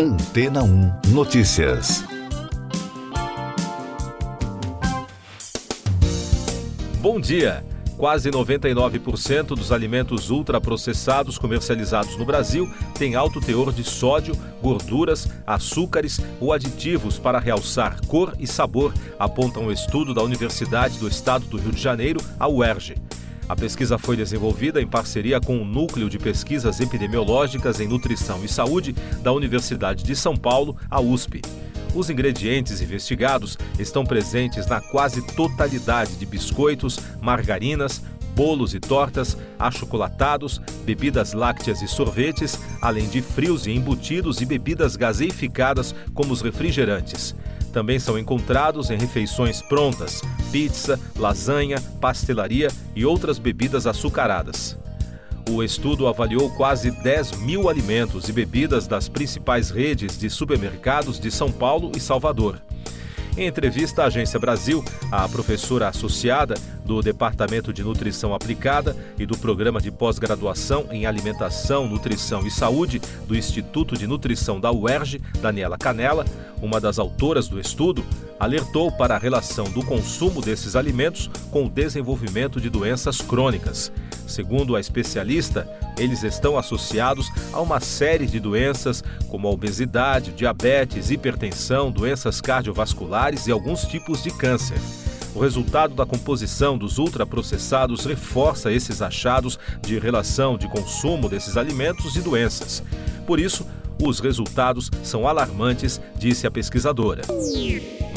Antena 1 Notícias. Bom dia. Quase 99% dos alimentos ultraprocessados comercializados no Brasil têm alto teor de sódio, gorduras, açúcares ou aditivos para realçar cor e sabor, aponta um estudo da Universidade do Estado do Rio de Janeiro, a UERJ. A pesquisa foi desenvolvida em parceria com o Núcleo de Pesquisas Epidemiológicas em Nutrição e Saúde da Universidade de São Paulo, a USP. Os ingredientes investigados estão presentes na quase totalidade de biscoitos, margarinas, bolos e tortas, achocolatados, bebidas lácteas e sorvetes, além de frios e embutidos e bebidas gaseificadas como os refrigerantes. Também são encontrados em refeições prontas, pizza, lasanha, pastelaria e outras bebidas açucaradas. O estudo avaliou quase 10 mil alimentos e bebidas das principais redes de supermercados de São Paulo e Salvador. Em entrevista à Agência Brasil, a professora associada do Departamento de Nutrição Aplicada e do Programa de Pós-Graduação em Alimentação, Nutrição e Saúde do Instituto de Nutrição da UERJ, Daniela Canela, uma das autoras do estudo, alertou para a relação do consumo desses alimentos com o desenvolvimento de doenças crônicas. Segundo a especialista, eles estão associados a uma série de doenças como a obesidade, diabetes, hipertensão, doenças cardiovasculares e alguns tipos de câncer. O resultado da composição dos ultraprocessados reforça esses achados de relação de consumo desses alimentos e doenças. Por isso, os resultados são alarmantes, disse a pesquisadora.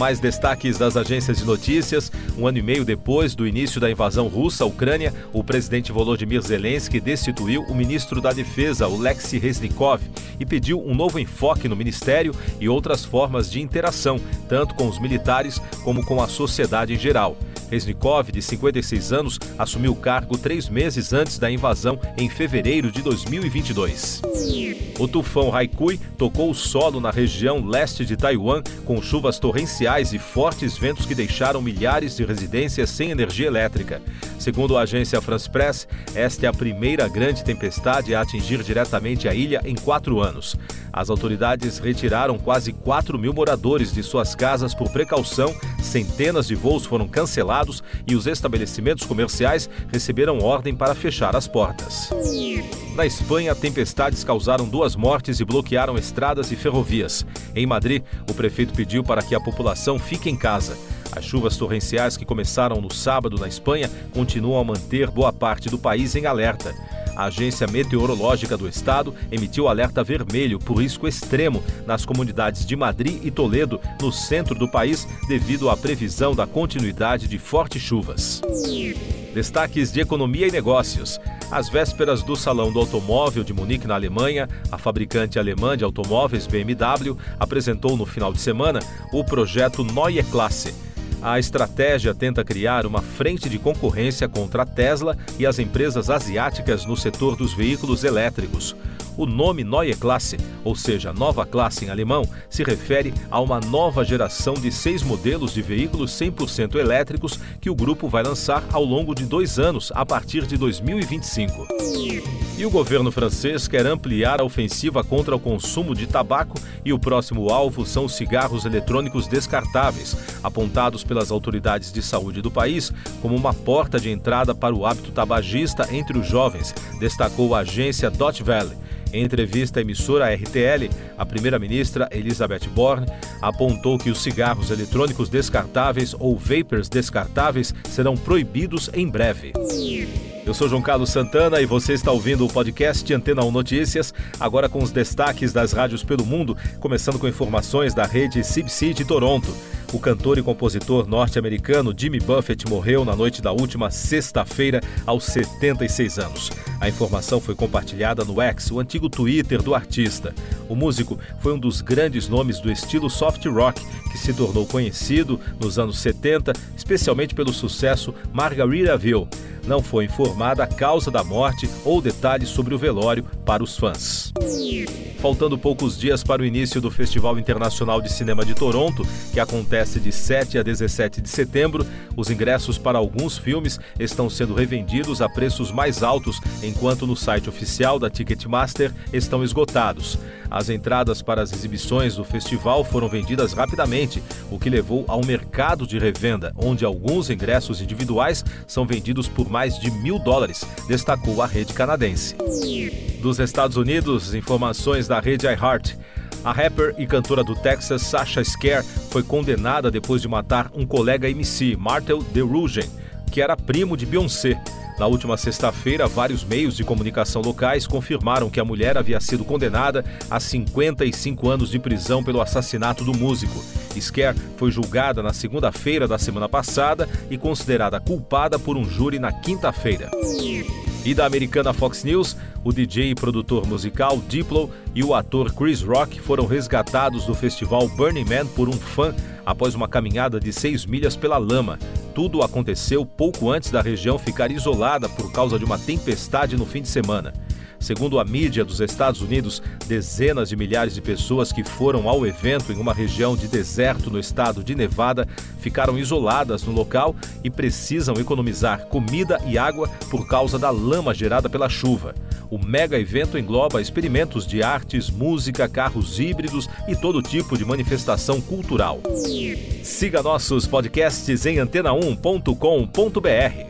Mais destaques das agências de notícias. Um ano e meio depois do início da invasão russa à Ucrânia, o presidente Volodymyr Zelensky destituiu o ministro da Defesa, Alexei Reznikov, e pediu um novo enfoque no ministério e outras formas de interação, tanto com os militares como com a sociedade em geral. Reznikov, de 56 anos, assumiu o cargo três meses antes da invasão, em fevereiro de 2022. O tufão Haikui tocou o solo na região leste de Taiwan, com chuvas torrenciais e fortes ventos que deixaram milhares de residências sem energia elétrica. Segundo a agência France Press, esta é a primeira grande tempestade a atingir diretamente a ilha em quatro anos. As autoridades retiraram quase 4 mil moradores de suas casas por precaução, centenas de voos foram cancelados e os estabelecimentos comerciais receberam ordem para fechar as portas. Na Espanha, tempestades causaram duas mortes e bloquearam estradas e ferrovias. Em Madrid, o prefeito pediu para que a população fique em casa. As chuvas torrenciais que começaram no sábado na Espanha continuam a manter boa parte do país em alerta. A Agência Meteorológica do Estado emitiu alerta vermelho por risco extremo nas comunidades de Madrid e Toledo, no centro do país, devido à previsão da continuidade de fortes chuvas. Destaques de economia e negócios. Às vésperas do Salão do Automóvel de Munique, na Alemanha, a fabricante alemã de automóveis BMW apresentou no final de semana o projeto Neue Klasse a estratégia tenta criar uma frente de concorrência contra a Tesla e as empresas asiáticas no setor dos veículos elétricos. O nome Neue Klasse, ou seja, nova classe em alemão, se refere a uma nova geração de seis modelos de veículos 100% elétricos que o grupo vai lançar ao longo de dois anos, a partir de 2025. E o governo francês quer ampliar a ofensiva contra o consumo de tabaco e o próximo alvo são os cigarros eletrônicos descartáveis, apontados pelas autoridades de saúde do país como uma porta de entrada para o hábito tabagista entre os jovens, destacou a agência Dot Valley. Em entrevista à emissora RTL, a primeira-ministra Elizabeth Borne apontou que os cigarros eletrônicos descartáveis ou vapers descartáveis serão proibidos em breve. Eu sou João Carlos Santana e você está ouvindo o podcast Antena 1 Notícias, agora com os destaques das rádios pelo mundo, começando com informações da rede CBC de Toronto. O cantor e compositor norte-americano Jimmy Buffett morreu na noite da última sexta-feira, aos 76 anos. A informação foi compartilhada no X, o antigo Twitter do artista. O músico foi um dos grandes nomes do estilo soft rock, que se tornou conhecido nos anos 70, especialmente pelo sucesso Margaritaville. Não foi informada a causa da morte ou detalhes sobre o velório para os fãs. Faltando poucos dias para o início do Festival Internacional de Cinema de Toronto, que acontece de 7 a 17 de setembro, os ingressos para alguns filmes estão sendo revendidos a preços mais altos, enquanto no site oficial da Ticketmaster estão esgotados. As entradas para as exibições do festival foram vendidas rapidamente, o que levou ao mercado de revenda, onde alguns ingressos individuais são vendidos por mais de mil dólares, destacou a rede canadense. Dos Estados Unidos, informações da rede iHeart. A rapper e cantora do Texas, Sasha Scare, foi condenada depois de matar um colega MC, Martel DeRugen, que era primo de Beyoncé. Na última sexta-feira, vários meios de comunicação locais confirmaram que a mulher havia sido condenada a 55 anos de prisão pelo assassinato do músico. Scare foi julgada na segunda-feira da semana passada e considerada culpada por um júri na quinta-feira. E da americana Fox News, o DJ e produtor musical Diplo e o ator Chris Rock foram resgatados do festival Burning Man por um fã após uma caminhada de seis milhas pela lama. Tudo aconteceu pouco antes da região ficar isolada por causa de uma tempestade no fim de semana. Segundo a mídia dos Estados Unidos, dezenas de milhares de pessoas que foram ao evento em uma região de deserto no estado de Nevada ficaram isoladas no local e precisam economizar comida e água por causa da lama gerada pela chuva. O mega evento engloba experimentos de artes, música, carros híbridos e todo tipo de manifestação cultural. Siga nossos podcasts em antena1.com.br.